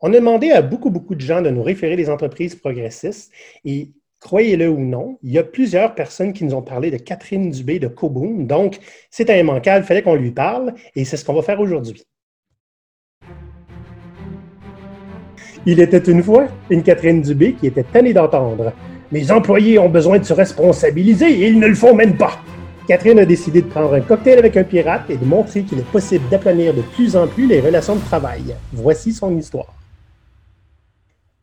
On a demandé à beaucoup, beaucoup de gens de nous référer des entreprises progressistes et croyez-le ou non, il y a plusieurs personnes qui nous ont parlé de Catherine Dubé de Coboom. Donc, c'est un immanquable, il fallait qu'on lui parle et c'est ce qu'on va faire aujourd'hui. Il était une fois une Catherine Dubé qui était tannée d'entendre. Mes employés ont besoin de se responsabiliser et ils ne le font même pas. Catherine a décidé de prendre un cocktail avec un pirate et de montrer qu'il est possible d'aplanir de plus en plus les relations de travail. Voici son histoire.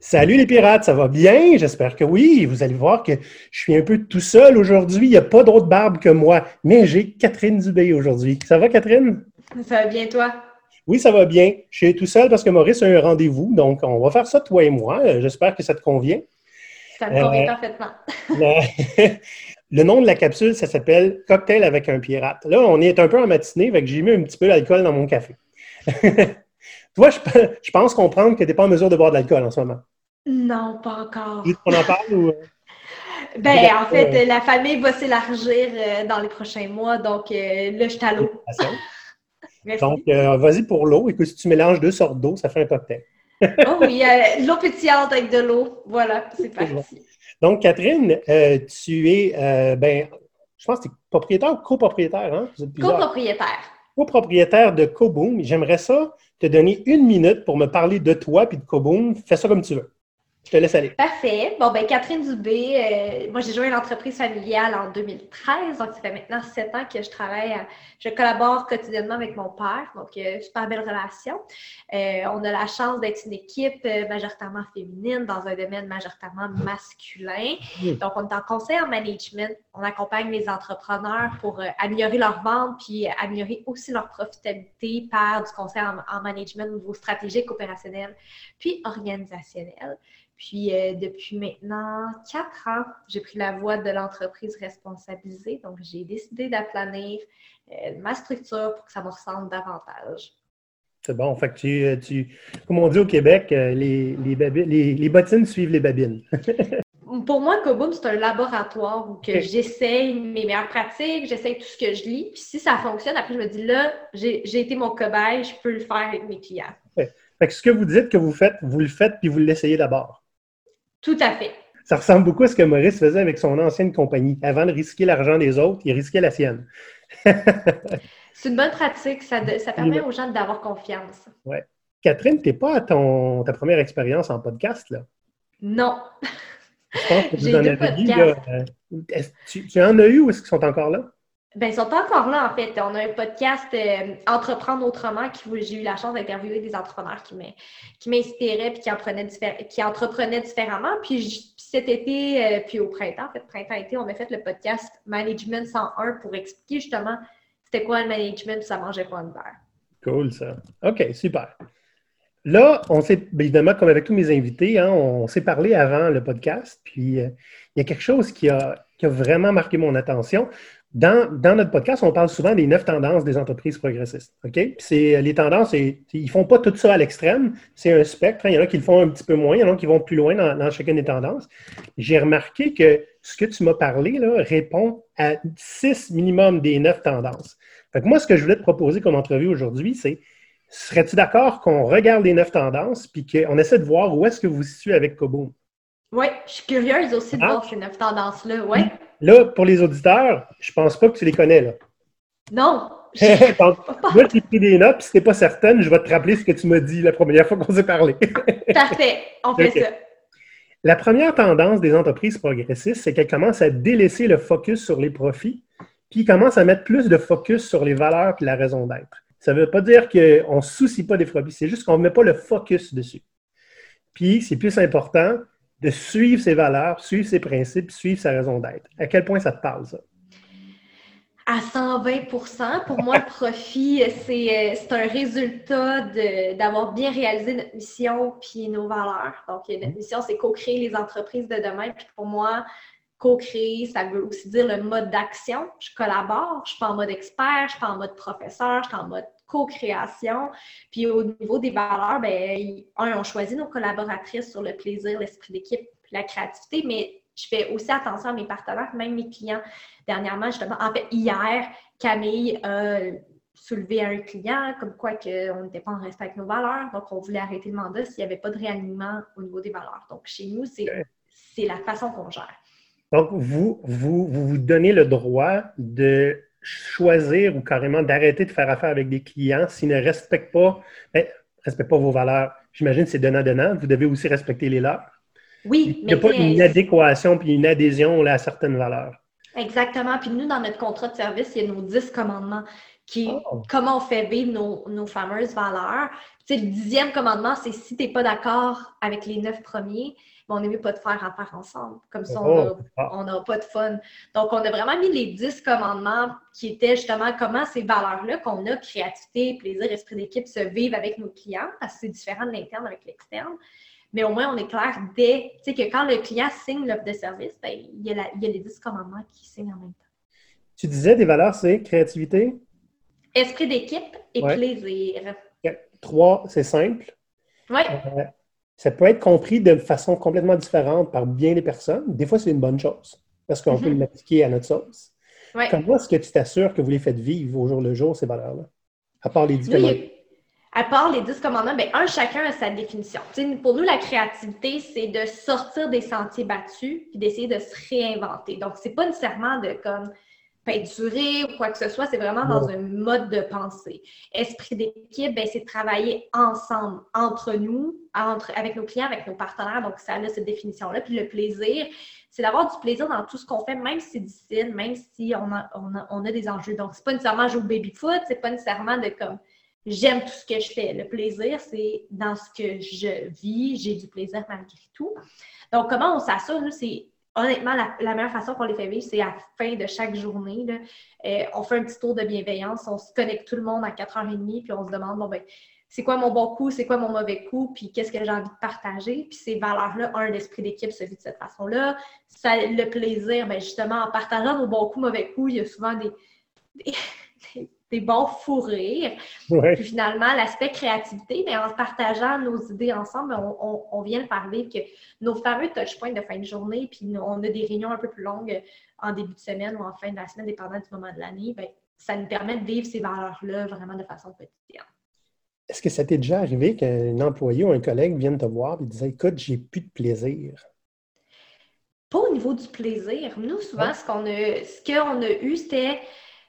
Salut les pirates, ça va bien? J'espère que oui. Vous allez voir que je suis un peu tout seul aujourd'hui. Il n'y a pas d'autre barbe que moi, mais j'ai Catherine Dubé aujourd'hui. Ça va, Catherine? Ça va bien, toi? Oui, ça va bien. Je suis tout seul parce que Maurice a un rendez-vous, donc on va faire ça, toi et moi. Euh, j'espère que ça te convient. Ça me convient euh, parfaitement. le, nom de la capsule, ça s'appelle Cocktail avec un pirate. Là, on est un peu en matinée, donc j'ai mis un petit peu d'alcool dans mon café. toi, je, pense comprendre que tu n'es pas en mesure de boire de l'alcool en ce moment. Non, pas encore. On en parle ou. Euh? Ben, en fait, euh, la famille va s'élargir euh, dans les prochains mois, donc là, je suis à l'eau. donc, vas-y pour l'eau. Écoute, si tu mélanges deux sortes d'eau, ça fait un cocktail. oh oui, l'eau pétillante avec de l'eau. Voilà, c'est parti. Donc, Catherine, tu es, ben, je pense que tu es propriétaire ou copropriétaire, hein? Copropriétaire. Copropriétaire de Coboom. J'aimerais ça te donner une minute pour me parler de toi puis de Coboom. Fais ça comme tu veux. Je te laisse aller. Parfait. Bon, ben Catherine Dubé, euh, moi j'ai joint l'entreprise familiale en 2013, donc ça fait maintenant sept ans que je travaille, je collabore quotidiennement avec mon père, donc euh, super belle relation. Euh, on a la chance d'être une équipe majoritairement féminine dans un domaine majoritairement masculin. Donc on est en conseil en management, on accompagne les entrepreneurs pour améliorer leur vente puis améliorer aussi leur profitabilité par du conseil en, en management au niveau stratégique, opérationnel puis organisationnel. Puis euh, depuis maintenant quatre ans, j'ai pris la voie de l'entreprise responsabilisée. Donc, j'ai décidé d'aplanir euh, ma structure pour que ça me ressemble davantage. C'est bon. Fait que tu, euh, tu, comme on dit au Québec, les, les, bottines suivent les babines. pour moi, Koboom, c'est un laboratoire où que j'essaye mes meilleures pratiques, j'essaye tout ce que je lis. Puis si ça fonctionne, après, je me dis là, j'ai été mon cobaye, je peux le faire avec mes clients. Fait que ce que vous dites que vous faites, vous le faites puis vous l'essayez d'abord. Tout à fait. Ça ressemble beaucoup à ce que Maurice faisait avec son ancienne compagnie. Avant de risquer l'argent des autres, il risquait la sienne. C'est une bonne pratique. Ça, permet aux gens d'avoir confiance. Oui. Catherine, tu n'es pas à ton, ta première expérience en podcast, là? Non. Je pense que vous en avez dit. Euh, tu, tu, en as eu ou est-ce qu'ils sont encore là? Ben, ils sont encore là, en fait. On a un podcast euh, Entreprendre autrement qui j'ai eu la chance d'interviewer des entrepreneurs qui m'inspiraient puis qui, qui entreprenaient différemment. Puis, cet été, euh, puis au printemps, en fait, printemps-été, on a fait le podcast Management 101 pour expliquer justement c'était quoi le management puis ça mangeait quoi en hiver. Cool, ça. OK, super. Là, on s'est, évidemment, comme avec tous mes invités, hein, on s'est parlé avant le podcast, puis euh, il y a quelque chose qui a vraiment marqué mon attention. Dans, notre podcast, on parle souvent des neuf tendances des entreprises progressistes. OK? C'est, les tendances, ils ne font pas tout ça à l'extrême. C'est un spectre. Hein. Il y en a qui le font un petit peu moins, il y en a qui vont plus loin dans, chacune des tendances. J'ai remarqué que ce que tu m'as parlé là, répond à six minimum des neuf tendances. Fait moi, ce que je voulais te proposer comme entrevue aujourd'hui, c'est serais-tu d'accord qu'on regarde les neuf tendances puis qu'on essaie de voir où est-ce que vous vous situez avec Kobo? Oui, je suis curieuse aussi de ah. voir ces neuf tendances-là. Oui. Là, pour les auditeurs, je pense pas que tu les connais, là. Non. moi, j'ai pris des notes, puis si n'es pas certaine, je vais te rappeler ce que tu m'as dit la première fois qu'on s'est parlé. Parfait, on fait ça. La première tendance des entreprises progressistes, c'est qu'elles commencent à délaisser le focus sur les profits, puis commencent à mettre plus de focus sur les valeurs et la raison d'être. Ça ne veut pas dire qu'on ne se soucie pas des profits, c'est juste qu'on ne met pas le focus dessus. Puis, c'est plus important suivre ses valeurs, suivre ses principes, suivre sa raison d'être. À quel point ça te parle, ça? À 120% Pour moi, le profit, c'est un résultat d'avoir bien réalisé notre mission puis nos valeurs. Donc, notre mission, c'est co-créer les entreprises de demain. Puis pour moi, co-créer, ça veut aussi dire le mode d'action. Je collabore, je suis pas en mode expert, je suis pas en mode professeur, je suis en mode co-création. Puis au niveau des valeurs, ben, un, on choisit nos collaboratrices sur le plaisir, l'esprit d'équipe, la créativité, mais je fais aussi attention à mes partenaires, même mes clients. Dernièrement, justement, en fait, hier, Camille a soulever à un client, comme quoi qu'on n'était pas en respect avec nos valeurs. Donc, on voulait arrêter le mandat s'il n'y avait pas de réalignement au niveau des valeurs. Donc, chez nous, c'est la façon qu'on gère. Donc, vous, vous, vous donnez le droit de choisir ou carrément d'arrêter de faire affaire avec des clients s'ils ne respectent pas, ben, respectent pas vos valeurs. J'imagine que c'est donnant-donnant. Vous devez aussi respecter les leurs. Oui, Il n'y a pas une adéquation puis une adhésion à certaines valeurs. Exactement. Puis nous, dans notre contrat de service, il y a nos 10 commandements qui, oh. comment on fait vivre nos, fameuses valeurs. le dixième commandement, c'est si tu n'es pas d'accord avec les neuf premiers, on mieux pas de faire affaire ensemble. Comme ça, on oh. n'aura pas de fun. Donc, on a vraiment mis les dix commandements qui étaient justement comment ces valeurs-là qu'on a, créativité, plaisir, esprit d'équipe, se vivent avec nos clients, parce que c'est différent de l'interne avec l'externe. Mais au moins, on est clair dès, tu sais, que quand le client signe l'offre de service, ben, il, y a il y a les dix commandements qui signent en même temps. Tu disais des valeurs, c'est créativité? Esprit d'équipe et plaisir. Trois, c'est simple. Oui. Euh, ça peut être compris de façon complètement différente par bien des personnes. Des fois, c'est une bonne chose parce qu'on peut mhm. l'appliquer à notre sauce. Comment est-ce que tu t'assures que vous les faites vivre au jour le jour, ces valeurs-là? À part les dix commandements. À part les dix commandements, bien, un, chacun a sa définition. pour nous, la créativité, c'est de sortir des sentiers battus et d'essayer de se réinventer. Donc, c'est pas nécessairement de comme peinturer ou quoi que ce soit, c'est vraiment dans un mode de pensée. Esprit d'équipe, ben, c'est de travailler ensemble, entre nous, entre, avec nos clients, avec nos partenaires. Donc, ça a cette définition-là. Puis le plaisir, c'est d'avoir du plaisir dans tout ce qu'on fait, même si c'est difficile, même si on a, on a, des enjeux. Donc, c'est pas nécessairement jouer au baby-foot, c'est pas nécessairement de comme j'aime tout ce que je fais. Le plaisir, c'est dans ce que je vis, j'ai du plaisir malgré tout. Donc, comment on s'assure, nous, c'est honnêtement, la, meilleure façon qu'on les fait vivre, c'est à la fin de chaque journée. Euh, on fait un petit tour de bienveillance, on se connecte tout le monde à 4h30, puis on se demande, bon, ben, c'est quoi mon bon coup, c'est quoi mon mauvais coup, puis qu'est-ce que j'ai envie de partager? Puis ces valeurs-là, un, l'esprit d'équipe se vit de cette façon-là. le plaisir, bien justement, en partageant nos bons coups, mauvais coups, il y a souvent des, des bons fous rires. Puis finalement, l'aspect créativité, mais en partageant nos idées ensemble, on, vient de faire vivre que nos fameux touchpoints de fin de journée, puis on a des réunions un peu plus longues en début de semaine ou en fin de la semaine, dépendant du moment de l'année, ben, ça nous permet de vivre ces valeurs-là vraiment de façon quotidienne. Est-ce que ça t'est déjà arrivé qu'un employé ou un collègue vienne te voir et dise Écoute, j'ai plus de plaisir? Pas au niveau du plaisir. Nous, souvent, ce qu'on a, ce qu'on a eu, c'était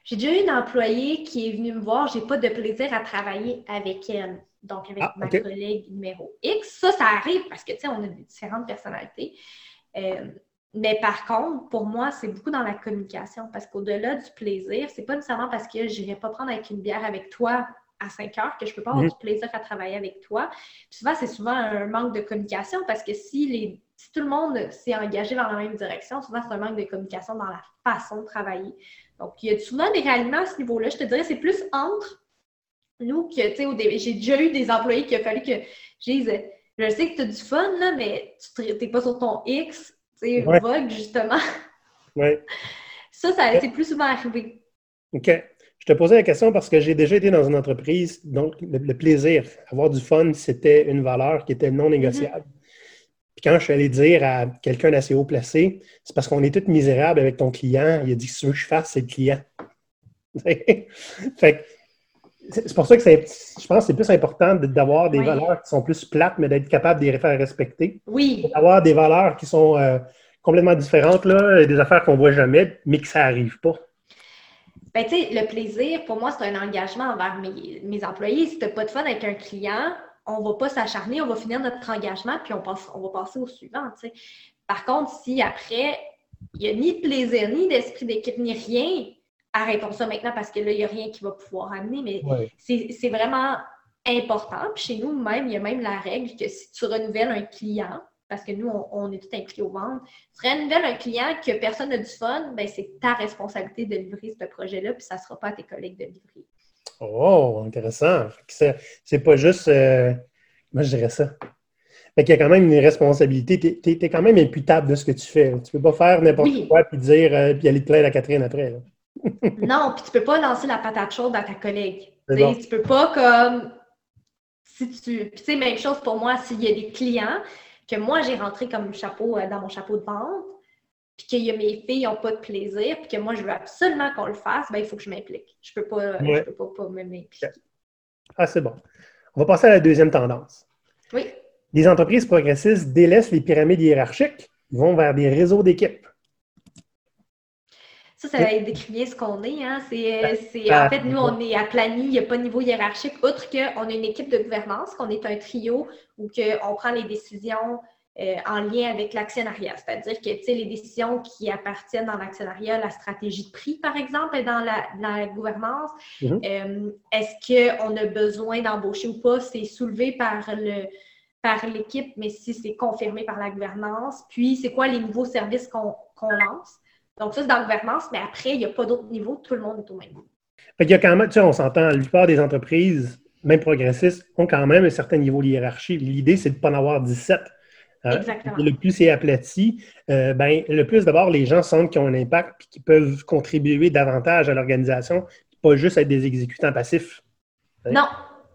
j'ai déjà eu une employée qui est venue me voir, j'ai pas de plaisir à travailler avec elle. Donc, avec ah, ma collègue numéro X. Ça, ça arrive parce que, tu sais, on a différentes personnalités. Euh, mais par contre, pour moi, c'est beaucoup dans la communication parce qu'au-delà du plaisir, c'est pas nécessairement parce que je n'irai pas prendre avec une bière avec toi à 5 heures que je peux pas avoir mhm. du plaisir à travailler avec toi. souvent, c'est souvent un manque de communication parce que si, les, si tout le monde s'est engagé dans la même direction, souvent, c'est un manque de communication dans la façon de travailler. Donc, il y a souvent des réalignements à ce niveau-là. Je te dirais, c'est plus entre nous que, tu sais, j'ai déjà eu des employés qui a fallu que je dise, je sais que tu as du fun, là, mais tu n'es pas sur ton X, tu sais, Vogue, justement. Oui. Ça, ça c'est plus souvent arrivé. OK. Je te posais la question parce que j'ai déjà été dans une entreprise, donc le, plaisir, avoir du fun, c'était une valeur qui était non négociable. Puis quand je suis allé dire à quelqu'un d'assez haut placé, c'est parce qu'on est tous misérables avec ton client, il a dit ce que je fasse, c'est le client. fait c'est pour ça que je pense que c'est plus important d'avoir des valeurs qui sont plus plates, mais d'être capable de les faire respecter. Oui. D'avoir des valeurs qui sont euh, complètement différentes, là, des affaires qu'on ne voit jamais, mais que ça n'arrive pas. Ben, tu sais, le plaisir, pour moi, c'est un engagement envers mes, mes employés. Si tu n'as pas de fun avec un client, on ne va pas s'acharner, on va finir notre engagement, puis on, passe, on va passer au suivant. Par contre, si après, il n'y a ni de plaisir, ni d'esprit d'équipe, ni rien, arrêtons ça maintenant parce que là, il n'y a rien qui va pouvoir amener. Mais c'est vraiment important. Puis chez nous, même, il y a même la règle que si tu renouvelles un client, parce que nous, on, est tout inclus au ventre, tu renouvelles un client que personne n'a du fun, ben, c'est ta responsabilité de livrer ce projet-là, puis ça ne sera pas à tes collègues de livrer. Oh, intéressant. C'est pas juste. Euh, moi, je dirais ça. Fait qu'il y a quand même une responsabilité. Tu es, quand même imputable de ce que tu fais. Tu peux pas faire n'importe quoi puis dire euh, puis aller te plaindre à Catherine après. non, puis tu peux pas lancer la patate chaude à ta collègue. Tu peux pas comme. Si tu. Puis tu sais, même chose pour moi, s'il y a des clients que moi j'ai rentré comme chapeau euh, dans mon chapeau de vente, puis que mes filles n'ont pas de plaisir, puis que moi, je veux absolument qu'on le fasse, ben, il faut que je m'implique. Je ne peux pas, peux pas, pas m'impliquer. Ah, c'est bon. On va passer à la deuxième tendance. Oui. Les entreprises progressistes délaissent les pyramides hiérarchiques, ils vont vers des réseaux d'équipes. Ça, ça va décrire ce qu'on est. Hein. C'est, en fait, nous, on est aplani, il n'y a pas de niveau hiérarchique, outre qu'on a une équipe de gouvernance, qu'on est un trio où on prend les décisions euh, en lien avec l'actionnariat. C'est-à-dire que les décisions qui appartiennent dans l'actionnariat, la stratégie de prix, par exemple, est dans la, gouvernance. Mm-hmm. Euh, est-ce qu'on a besoin d'embaucher ou pas? C'est soulevé par le par l'équipe, mais si c'est confirmé par la gouvernance. Puis, c'est quoi les nouveaux services qu'on lance? Donc, ça, c'est dans la gouvernance, mais après, il n'y a pas d'autres niveaux. Tout le monde est au même niveau. il y a quand même, tu sais, on s'entend, la plupart des entreprises, même progressistes, ont quand même un certain niveau de hiérarchie. L'idée, c'est de ne pas en avoir 17. Hein? Exactement. le plus c'est aplati, euh, ben, le plus d'abord les gens sentent qu'ils ont un impact et qu'ils peuvent contribuer davantage à l'organisation, pas juste être des exécutants passifs. Non,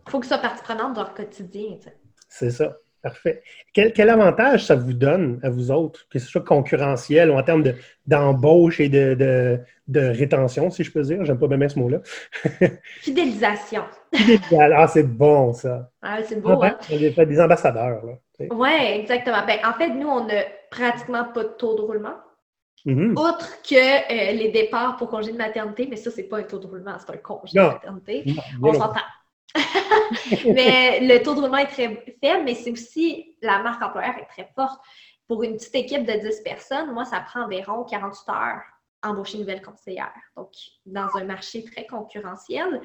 il faut que ça soit partie prenante de leur quotidien. C'est ça. Parfait. Quel, avantage ça vous donne à vous autres, que ce soit concurrentiel ou en termes d'embauche et de, rétention, si je peux dire? J'aime pas bien ce mot-là. Fidélisation. Fidélisation. Ah, c'est bon, ça. Ah, c'est beau, ah, ben, hein? fait des ambassadeurs, là. Oui, exactement. Ben, en fait, nous, on n'a pratiquement pas de taux de roulement. Mm-hmm. Outre que euh, les départs pour congé de maternité, mais ça, c'est pas un taux de roulement, c'est un congé de maternité. on s'entend. mais le taux de roulement est très faible, mais c'est aussi la marque employeur est très forte. Pour une petite équipe de 10 personnes, moi, ça prend environ 48 heures embaucher une nouvelle conseillère. Donc, dans un marché très concurrentiel,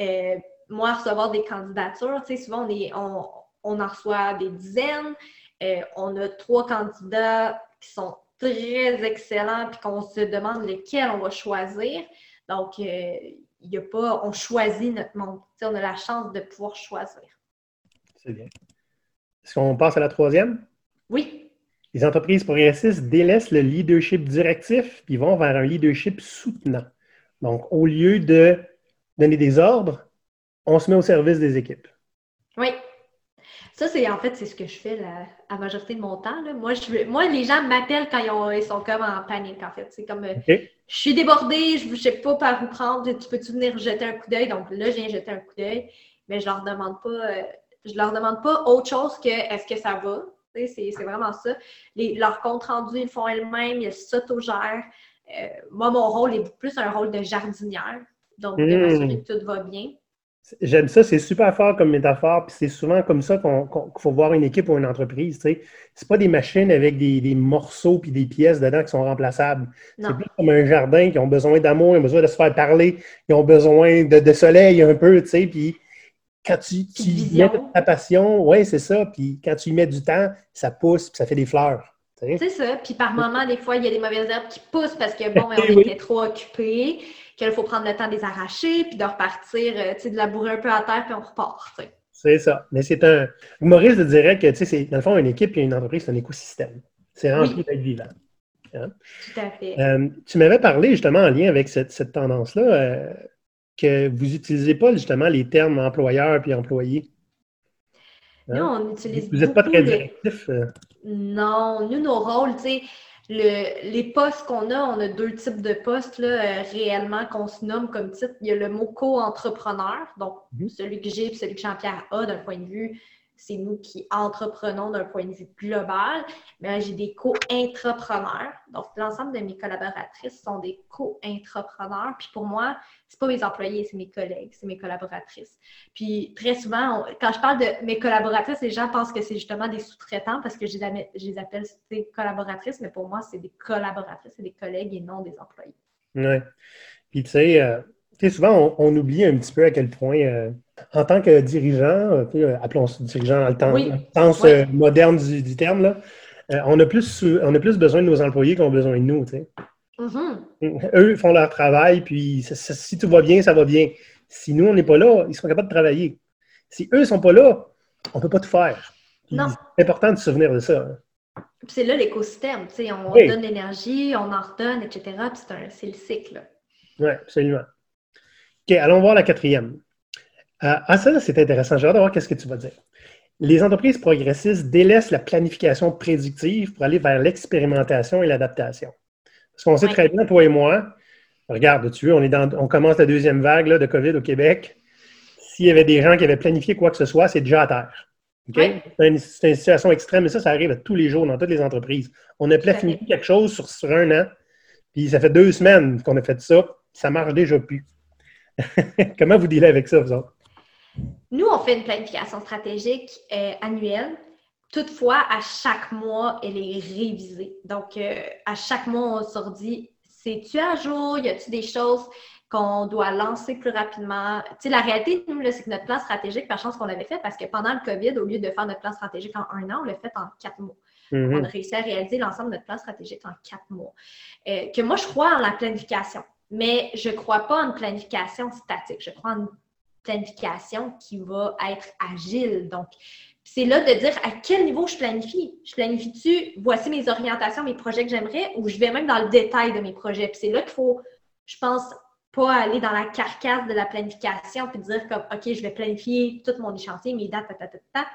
euh, moi, recevoir des candidatures, tu sais, souvent, on, est, on, on en reçoit des dizaines. Euh, on a trois candidats qui sont très excellents, puis qu'on se demande lequel on va choisir. Donc, euh, il n'y a pas, on choisit notre monde. on a la chance de pouvoir choisir. C'est bien. Est-ce qu'on passe à la troisième? Oui. Les entreprises progressistes délaissent le leadership directif puis vont vers un leadership soutenant. Donc, au lieu de donner des ordres, on se met au service des équipes. Oui. Ça, c'est en fait, c'est ce que je fais la, à la majorité de mon temps. Moi, je, moi, les gens m'appellent quand ils, sont comme en panique, en fait. C'est comme euh, je suis débordée, je ne sais pas par où prendre, tu peux-tu venir jeter un coup d'œil? Donc là, je viens jeter un coup d'œil, mais je leur demande pas, euh, je leur demande pas autre chose que est-ce que ça va? C'est vraiment ça. Les, leur compte rendu, ils font elles-mêmes, ils s'autogèrent. Euh, moi, mon rôle est plus un rôle de jardinière, donc de mmh. m'assurer que tout va bien. J'aime ça, c'est super fort comme métaphore, puis c'est souvent comme ça qu'il faut voir une équipe ou une entreprise. Ce C'est pas des machines avec des, morceaux puis des pièces dedans qui sont remplaçables. C'est plus comme un jardin qui ont besoin d'amour, ils ont besoin de se faire parler, ils ont besoin de, soleil un peu, tu sais, puis quand tu, tu mets ta passion, oui, c'est ça, puis quand tu y mets du temps, ça pousse, puis ça fait des fleurs. C'est ça, puis par moment, des fois, il y a des mauvaises herbes qui poussent parce que, bon, on était trop occupés qu'il faut prendre le temps de les arracher, puis de repartir, euh, tu sais, de labourer un peu à terre, puis on repart, C'est ça. Mais c'est un. Maurice dirait que, tu sais, c'est, dans le fond, une équipe et une entreprise, c'est un écosystème. C'est rempli d'être vivant. Hein? Tout à fait. Euh, tu m'avais parlé justement en lien avec cette, tendance-là euh, que vous n'utilisez pas justement les termes employeur puis employé. Hein? Non, on utilise. Vous n'êtes pas très directif. Non, nous, nos rôles, tu sais, les postes qu'on a, on a deux types de postes là, euh, réellement qu'on se nomme comme titre. Il y a le mot co-entrepreneur, donc mhm. celui que j'ai et celui que Jean-Pierre a d'un point de vue c'est nous qui entreprenons d'un point de vue global, mais j'ai des co-intrapreneurs. Donc, l'ensemble de mes collaboratrices sont des co-intrapreneurs. Puis pour moi, c'est pas mes employés, c'est mes collègues, c'est mes collaboratrices. Puis très souvent, quand je parle de mes collaboratrices, les gens pensent que c'est justement des sous-traitants parce que je les, appelle des collaboratrices, mais pour moi, c'est des collaboratrices, c'est des collègues et non des employés. Oui. Puis tu sais, euh, souvent, on, oublie un petit peu à quel point, euh, en tant que dirigeant, euh, appelons ça dirigeant dans le temps, euh, moderne du, terme, on, a plus, on a plus besoin de nos employés qu'on a besoin de nous. Mm-hmm. Eux font leur travail, puis si tout va bien, ça va bien. Si nous, on n'est pas là, ils sont capables de travailler. Si eux ne sont pas là, on ne peut pas tout faire. C'est important de se souvenir de ça. Hein. C'est là l'écosystème. On donne l'énergie, on en redonne, etc. c'est le cycle. Oui, absolument. OK, allons voir la quatrième. Euh, ah, ça, c'est intéressant. J'ai hâte de voir qu'est-ce que tu vas dire. Les entreprises progressistes délaissent la planification prédictive pour aller vers l'expérimentation et l'adaptation. Parce qu'on sait très bien, toi et moi, regarde, tu veux, on, est dans, on commence la deuxième vague de COVID au Québec. S'il y avait des gens qui avaient planifié quoi que ce soit, c'est déjà à terre. C'est une, situation extrême, mais ça, ça arrive tous les jours dans toutes les entreprises. On a planifié quelque chose sur, un an, puis ça fait deux semaines qu'on a fait ça, ça marche déjà plus. Comment vous dealez avec ça, vous autres? Nous, on fait une planification stratégique euh, annuelle. Toutefois, à chaque mois, elle est révisée. Donc, euh, à chaque mois, on se dit, c'est-tu à jour? Y a-t-il des choses qu'on doit lancer plus rapidement? Tu sais, la réalité, nous, c'est que notre plan stratégique, par chance qu'on l'avait fait, parce que pendant le COVID, au lieu de faire notre plan stratégique en un an, on l'a fait en quatre mois. Mm-hmm. On a réussi à réaliser l'ensemble de notre plan stratégique en quatre mois. Euh, que moi, je crois en la planification, mais je ne crois pas en une planification statique. Je crois en une planification qui va être agile. Donc, c'est là de dire à quel niveau je planifie. Je planifie-tu, voici mes orientations, mes projets que j'aimerais, ou je vais même dans le détail de mes projets. Puis c'est là qu'il faut, je pense, pas aller dans la carcasse de la planification puis dire comme, OK, je vais planifier tout mon échantillon, mes dates, ta,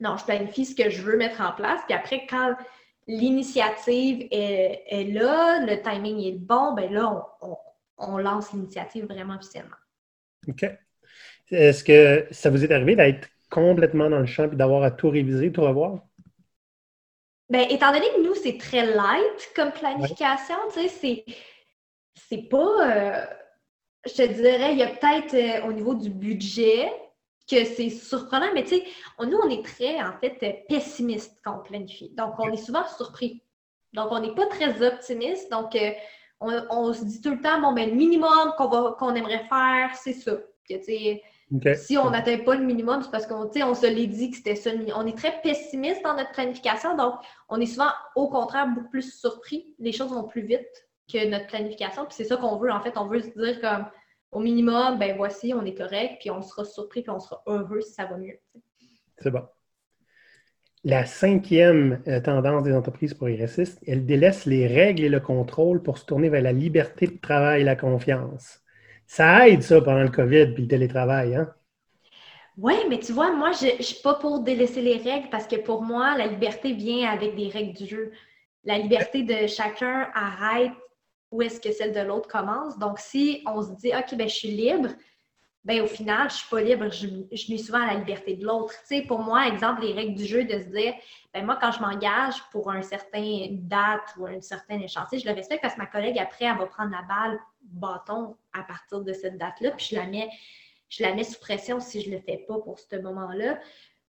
Non, je planifie ce que je veux mettre en place. Puis après, quand l'initiative est, là, le timing est bon, ben là, on lance l'initiative vraiment officiellement. OK. Est-ce que ça vous est arrivé d'être complètement dans le champ et d'avoir à tout réviser, tout revoir? Bien, étant donné que nous, c'est très light comme planification, tu sais, c'est, pas. Euh, je te dirais, il y a peut-être euh, au niveau du budget que c'est surprenant, mais tu sais, nous, on est très, en fait, pessimiste quand on planifie. Donc, on est souvent surpris. Donc, on n'est pas très optimiste. Donc, euh, on, se dit tout le temps, bon, ben, le minimum qu'on, aimerait faire, c'est ça. Que, si on n'atteint pas le minimum, c'est parce qu'on on se l'est dit que c'était ça. On est très pessimiste dans notre planification, donc on est souvent, au contraire, beaucoup plus surpris. Les choses vont plus vite que notre planification. Puis c'est ça qu'on veut, en fait. On veut se dire comme au minimum, ben voici, on est correct, puis on sera surpris, puis on sera heureux si ça va mieux. C'est bon. La cinquième euh, tendance des entreprises progressistes, elle délaisse les règles et le contrôle pour se tourner vers la liberté de travail et la confiance. Ça aide, ça, pendant le COVID puis le télétravail, hein? Oui, mais tu vois, moi, je ne suis pas pour délaisser les règles parce que pour moi, la liberté vient avec des règles du jeu. La liberté de chacun arrête où est-ce que celle de l'autre commence. Donc, si on se dit, OK, ben, je suis libre, ben, au final, je suis pas libre, je, je nuis souvent à la liberté de l'autre. Tu sais, pour moi, exemple, les règles du jeu de se dire, ben, moi, quand je m'engage pour un certain date ou un certain échéancier, je le respecte parce que ma collègue, après, elle va prendre la balle bâton à partir de cette date-là, puis je la mets, je la mets sous pression si je le fais pas pour ce moment-là.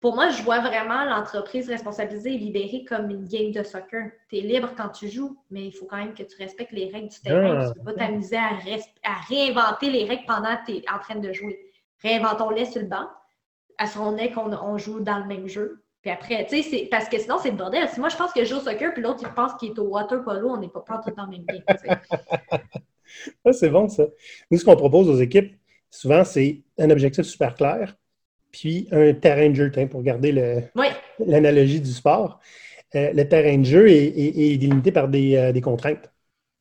Pour moi, je vois vraiment l'entreprise responsabilisée et libérée comme une game de soccer. Tu es libre quand tu joues, mais il faut quand même que tu respectes les règles du terrain. Ah. tu ne peux pas t'amuser à, réinventer les règles pendant que tu es en train de jouer. Réinventons-les sur le banc. À ce moment qu'on on joue dans le même jeu. Puis après, tu sais, parce que sinon, c'est le bordel. Si moi, je pense que je joue au soccer, puis l'autre, il pense qu'il est au water polo, on n'est pas tout dans le même game. c'est bon, ça. Nous, ce qu'on propose aux équipes, souvent, c'est un objectif super clair, puis un terrain de jeu, pour garder l'analogie du sport. Euh, le terrain de jeu est, délimité par des, euh, contraintes.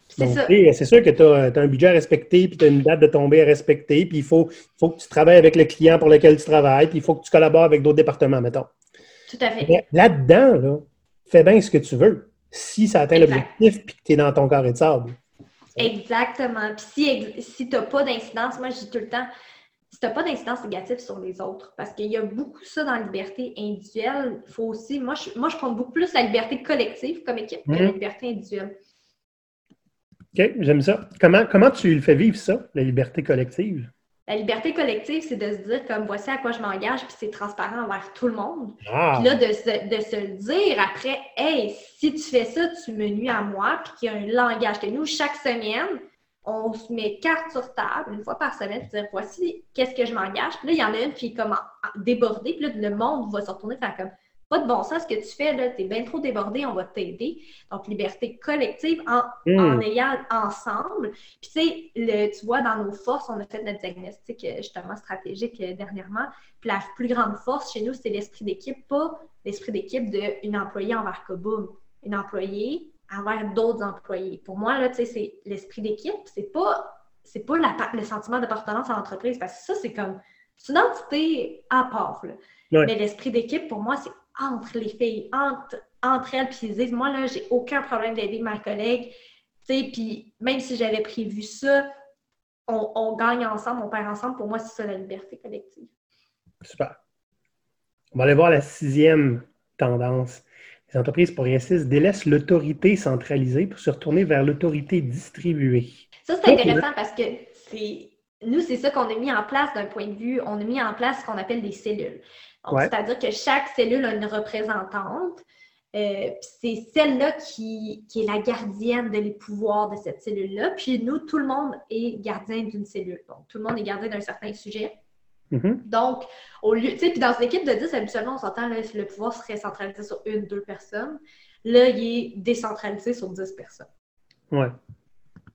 C'est sûr que tu as, un budget à respecter, puis tu as une date de tombée à respecter, puis il faut, faut que tu travailles avec le client pour lequel tu travailles, puis il faut que tu collabores avec d'autres départements, mettons. Tout à fait. Là-dedans, fais bien ce que tu veux. Si ça atteint l'objectif, puis que tu es dans ton carré de sable. Exactement. Puis si, si tu n'as pas d'incidence, moi je dis tout le temps, si tu n'as pas d'incidence négative sur les autres, parce qu'il y a beaucoup ça dans la liberté individuelle, il faut aussi, moi je, moi je prends beaucoup plus la liberté collective comme équipe que la mhm. liberté individuelle. OK, j'aime ça. Comment, comment tu le fais vivre ça, la liberté collective? La liberté collective, c'est de se dire comme voici à quoi je m'engage, puis c'est transparent envers tout le monde. Ah. Puis là, de se, de se le dire après, hey, si tu fais ça, tu me nuis à moi, puis qu'il y a un langage. Que nous, chaque semaine, on se met carte sur table, une fois par semaine, pour dire voici qu'est-ce que je m'engage. Puis là, il y en a une qui est comme débordée, puis là, le monde va se retourner faire comme pas de bon sens ce que tu fais, là, tu es bien trop débordé, on va t'aider. Donc, liberté collective en, hmm. ayant ensemble. Puis, tu sais, tu vois, dans nos forces, on a fait notre diagnostic euh, justement stratégique euh, dernièrement. Puis, la plus grande force chez nous, c'est l'esprit d'équipe, pas l'esprit d'équipe d'une employée envers Kaboom. Une employée envers d'autres employés. Pour moi, là, c'est l'esprit d'équipe, c'est pas c'est pas la, le sentiment d'appartenance à l'entreprise, parce que ça, c'est comme, c'est une entité à part. Mais l'esprit d'équipe, pour moi, c'est entre les filles, entre, entre elles, puis ils disent, moi, là, j'ai aucun problème d'aider ma collègue. Puis même si j'avais prévu ça, on, gagne ensemble, on perd ensemble. Pour moi, c'est ça la liberté collective. Super. On va aller voir la sixième tendance. Les entreprises progressistes délaissent l'autorité centralisée pour se retourner vers l'autorité distribuée. Ça, c'est intéressant parce que c'est nous, c'est ça qu'on a mis en place d'un point de vue, on a mis en place ce qu'on appelle des cellules. C'est-à-dire que chaque cellule a une représentante. Euh, c'est celle-là qui, est la gardienne de les pouvoirs de cette cellule-là. Puis nous, tout le monde est gardien d'une cellule. Donc, tout le monde est gardien d'un certain sujet. Mm-hmm. Donc, au lieu, tu sais, puis dans une équipe de 10, habituellement, on s'entend, le pouvoir serait centralisé sur une, deux personnes. Là, il est décentralisé sur 10 personnes. Ouais.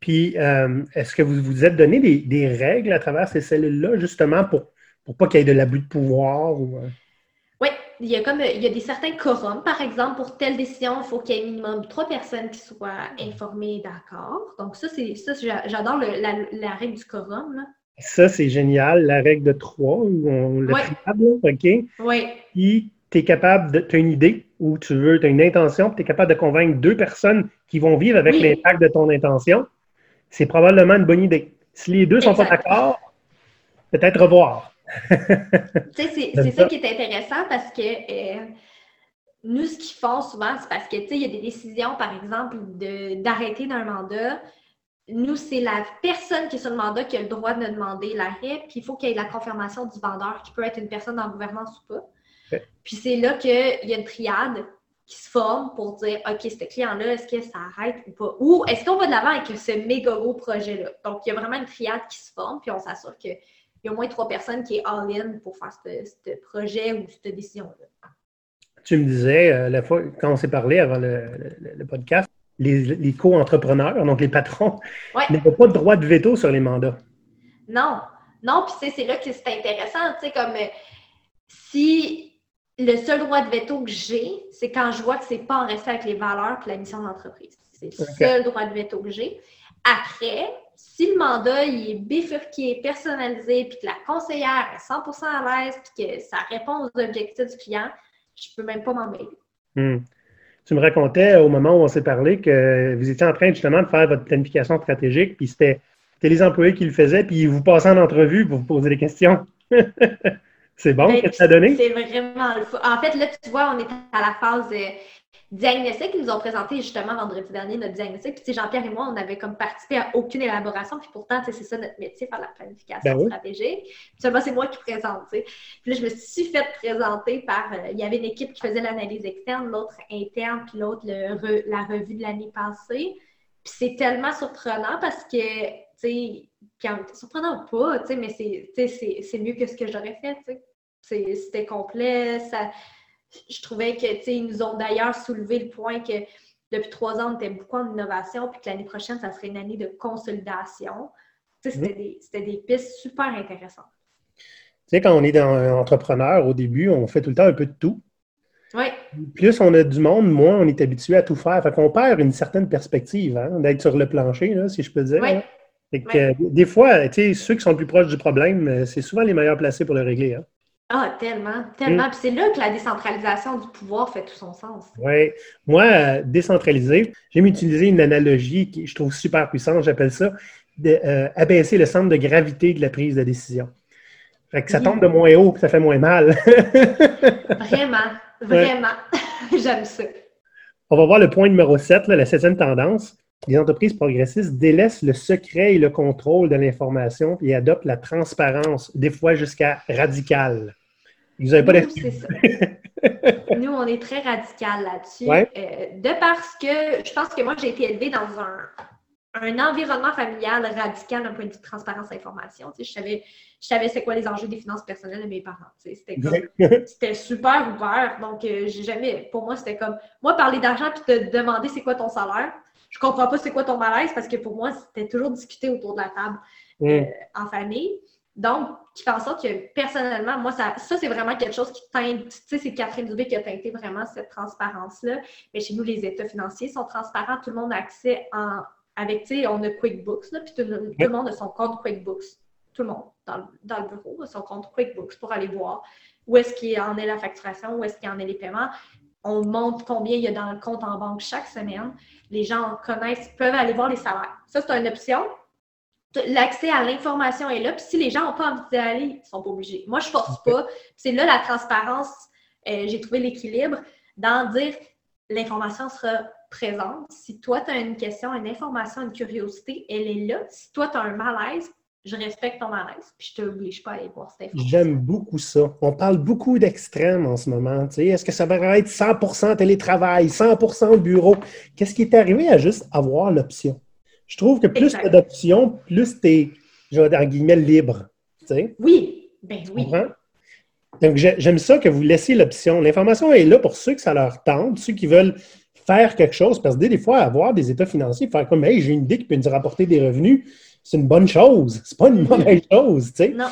Puis, euh, est-ce que vous vous êtes donné des, règles à travers ces cellules-là, justement, pour, pour pas qu'il y ait de l'abus de pouvoir? Ou, euh? Oui, il y a comme il y a des certains quorums. Par exemple, pour telle décision, il faut qu'il y ait minimum trois personnes qui soient informées d'accord. Donc, ça, c'est ça, j'adore la, règle du quorum. Ça, c'est génial, la règle de trois, où on le OK? Oui. Puis, tu es capable. Tu as une idée ou tu veux, tu as une intention, puis tu es capable de convaincre deux personnes qui vont vivre avec l'impact de ton intention c'est probablement une bonne idée. Si les deux ne sont pas d'accord, peut-être revoir. c'est ça. qui est intéressant parce que euh, nous, ce qu'ils font souvent, c'est parce que, il y a des décisions, par exemple, d'arrêter d'un mandat. Nous, c'est la personne qui est sur le mandat qui a le droit de demander l'arrêt, puis il faut qu'il y ait la confirmation du vendeur, qui peut être une personne en gouvernance ou pas. Puis c'est là qu'il y a une triade qui se forment pour dire OK, ce client-là, est-ce que ça arrête ou pas? Ou est-ce qu'on va de l'avant avec ce méga gros projet-là? Donc, il y a vraiment une triade qui se forme, puis on s'assure qu'il y a au moins trois personnes qui est all-in pour faire ce, projet ou cette décision-là. Tu me disais, euh, la fois, quand on s'est parlé avant le, podcast, les, co-entrepreneurs, donc les patrons, n'ont pas de droit de veto sur les mandats. Non, non, puis c'est là que c'est intéressant, tu sais, comme euh, si le seul droit de veto que j'ai, c'est quand je vois que c'est pas en respect avec les valeurs et la mission de l'entreprise. C'est le seul droit de veto que j'ai. Après, si le mandat il est bifurqué, personnalisé, puis que la conseillère est 100% à l'aise, puis que ça répond aux objectifs du client, je peux même pas m'en mêler. Hmm. Tu me racontais au moment où on s'est parlé que vous étiez en train justement de faire votre planification stratégique, puis c'était les employés qui le faisaient, puis vous passez en entrevue pour vous poser des questions. C'est bon, qu'est-ce que ça a donné? C'est vraiment le. En fait, là, tu vois, on est à la phase euh, diagnostic. Ils nous ont présenté justement vendredi dernier notre diagnostic. Puis, Jean-Pierre et moi, on n'avait comme participé à aucune élaboration. Puis, pourtant, c'est ça notre métier, faire la planification ben stratégique. Puis, seulement, c'est moi qui présente. Puis là, je me suis fait présenter par. Euh, il y avait une équipe qui faisait l'analyse externe, l'autre interne, puis l'autre la revue de l'année passée. Puis, c'est tellement surprenant parce que, tu sais, surprenant ou pas, tu sais, mais c'est mieux que ce que j'aurais fait, tu sais. C'était complet. Ça, je trouvais que, ils nous ont d'ailleurs soulevé le point que depuis trois ans, on était beaucoup en innovation, puis que l'année prochaine, ça serait une année de consolidation. C'était des, des, pistes super intéressantes. Tu sais, quand on est dans, entrepreneur, au début, on fait tout le temps un peu de tout. Oui. Plus on a du monde, moins on est habitué à tout faire. Fait qu'on perd une certaine perspective hein, d'être sur le plancher, là, si je peux dire. des fois, tu sais, ceux qui sont le plus proches du problème, euh, c'est souvent les meilleurs placés pour le régler. Hein. Ah, tellement, tellement. Mm. Puis c'est là que la décentralisation du pouvoir fait tout son sens. Oui. Moi, euh, décentraliser, j'aime utiliser une analogie qui je trouve super puissante, j'appelle ça de, euh, abaisser le centre de gravité de la prise de décision. Fait que ça tombe de moins haut, que ça fait moins mal. vraiment, vraiment. J'aime ça. On va voir le point numéro 7, la septième tendance. Les entreprises progressistes délaissent le secret et le contrôle de l'information et adoptent la transparence, des fois jusqu'à radicale. Vous n'avez pas Nous, Nous, on est très radical là-dessus. Euh, de parce que je pense que moi, j'ai été élevée dans un, un environnement familial radical d'un point de vue de transparence d'information. Tu sais, je savais, je savais c'est quoi les enjeux des finances personnelles de mes parents. Tu sais, c'était, super ouvert. Donc, euh, j'ai jamais, pour moi, c'était comme, moi, parler d'argent puis te demander c'est quoi ton salaire, je comprends pas c'est quoi ton malaise parce que pour moi, c'était toujours discuté autour de la table euh, en famille. Donc, qui fait en sorte que personnellement, moi, ça, ça c'est vraiment quelque chose qui teinte, tu sais, c'est Catherine Dubé qui a teinté vraiment cette transparence-là. Mais chez nous, les états financiers sont transparents, tout le monde a accès en, avec, tu sais, on a QuickBooks, là, puis tout, le monde a son compte QuickBooks. Tout le monde dans, dans, le bureau a son compte QuickBooks pour aller voir où est-ce qu'il en est la facturation, où est-ce qu'il en est les paiements. on montre combien il y a dans le compte en banque chaque semaine. Les gens connaissent, peuvent aller voir les salaires. Ça, c'est une option. L'accès à l'information est là. Puis si les gens n'ont pas envie d'y aller, ils ne sont pas obligés. Moi, je ne force pas. C'est là la transparence. Euh, j'ai trouvé l'équilibre dans dire l'information sera présente. Si toi, tu as une question, une information, une curiosité, elle est là. Si toi, tu as un malaise, je respecte ton malaise, puis je ne t'oblige pas à aller voir cette information. J'aime beaucoup ça. On parle beaucoup d'extrêmes en ce moment. Est-ce que ça va être 100% télétravail, 100% bureau? Qu'est-ce qui est arrivé à juste avoir l'option? Je trouve que plus tu as d'options, plus tu es, je vais en guillemets, libre. Oui, ben oui. Donc, j'aime ça que vous laissiez l'option. L'information est là pour ceux que ça leur tente, ceux qui veulent faire quelque chose. Parce que des fois, avoir des états financiers, faire comme, hey, j'ai une idée qui peut nous rapporter des revenus, c'est une bonne chose. C'est pas une mauvaise chose, tu sais. Non.